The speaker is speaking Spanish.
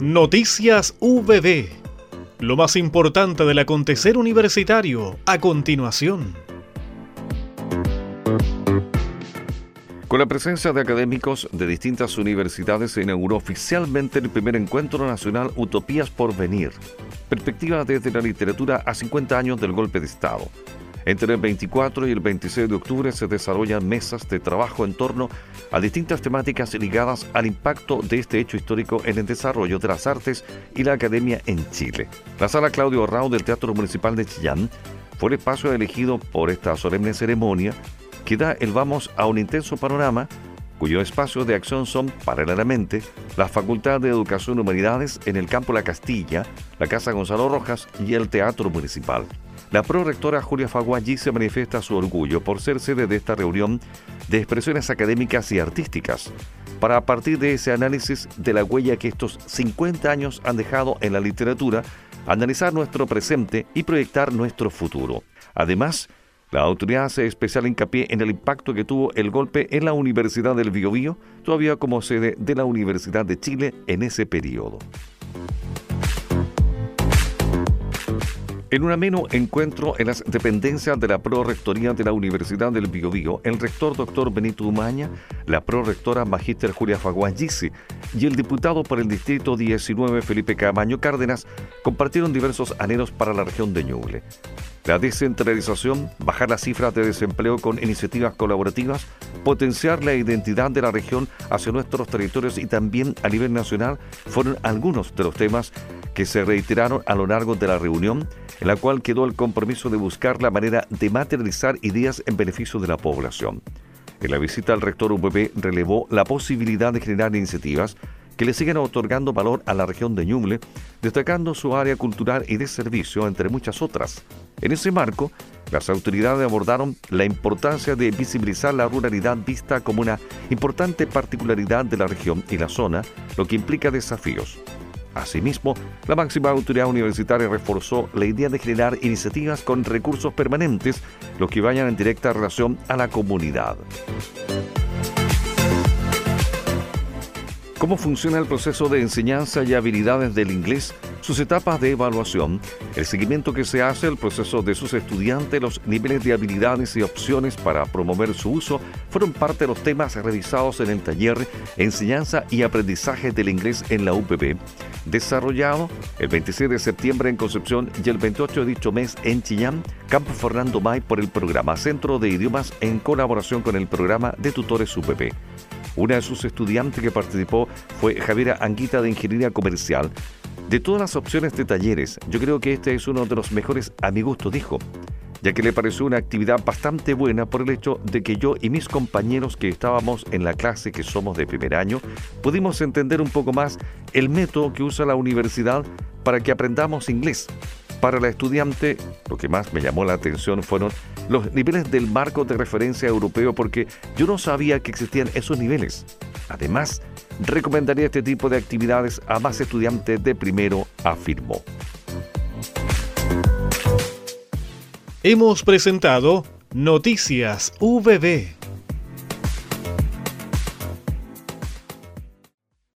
Noticias VB. Lo más importante del acontecer universitario a continuación. Con la presencia de académicos de distintas universidades se inauguró oficialmente el primer encuentro nacional Utopías por Venir, perspectiva desde la literatura a 50 años del golpe de Estado. Entre el 24 y el 26 de octubre se desarrollan mesas de trabajo en torno a distintas temáticas ligadas al impacto de este hecho histórico en el desarrollo de las artes y la academia en Chile. La sala Claudio Rao del Teatro Municipal de Chillán fue el espacio elegido por esta solemne ceremonia que da el vamos a un intenso panorama cuyo espacio de acción son, paralelamente, la Facultad de Educación y Humanidades en el Campo La Castilla, la Casa Gonzalo Rojas y el Teatro Municipal. La prorectora Julia Faguaggi se manifiesta su orgullo por ser sede de esta reunión de expresiones académicas y artísticas, para a partir de ese análisis de la huella que estos 50 años han dejado en la literatura, analizar nuestro presente y proyectar nuestro futuro. Además, la autoridad hace especial hincapié en el impacto que tuvo el golpe en la Universidad del Biobío, todavía como sede de la Universidad de Chile en ese periodo. En un ameno encuentro en las dependencias de la Prorectoría de la Universidad del Biobío, el rector doctor Benito Umaña, la prorectora magíster Julia Faguangisi y el diputado por el Distrito 19 Felipe Camaño Cárdenas compartieron diversos anhelos para la región de Ñuble. La descentralización, bajar las cifras de desempleo con iniciativas colaborativas, potenciar la identidad de la región hacia nuestros territorios y también a nivel nacional fueron algunos de los temas que se reiteraron a lo largo de la reunión en la cual quedó el compromiso de buscar la manera de materializar ideas en beneficio de la población. En la visita al rector UPP relevó la posibilidad de generar iniciativas que le sigan otorgando valor a la región de Ñuble, destacando su área cultural y de servicio, entre muchas otras. En ese marco, las autoridades abordaron la importancia de visibilizar la ruralidad vista como una importante particularidad de la región y la zona, lo que implica desafíos. Asimismo, la máxima autoridad universitaria reforzó la idea de generar iniciativas con recursos permanentes, los que vayan en directa relación a la comunidad. ¿Cómo funciona el proceso de enseñanza y habilidades del inglés? Sus etapas de evaluación, el seguimiento que se hace al proceso de sus estudiantes, los niveles de habilidades y opciones para promover su uso, fueron parte de los temas revisados en el taller Enseñanza y Aprendizaje del Inglés en la UPB, desarrollado el 26 de septiembre en Concepción y el 28 de dicho mes en Chillán, Campo Fernando May por el programa Centro de Idiomas en colaboración con el programa de tutores UPB. Una de sus estudiantes que participó fue Javiera Anguita de Ingeniería Comercial, de todas las opciones de talleres, yo creo que este es uno de los mejores a mi gusto, dijo, ya que le pareció una actividad bastante buena por el hecho de que yo y mis compañeros que estábamos en la clase, que somos de primer año, pudimos entender un poco más el método que usa la universidad para que aprendamos inglés. Para la estudiante, lo que más me llamó la atención fueron los niveles del marco de referencia europeo porque yo no sabía que existían esos niveles. Además, recomendaría este tipo de actividades a más estudiantes de primero, afirmó. Hemos presentado Noticias VB.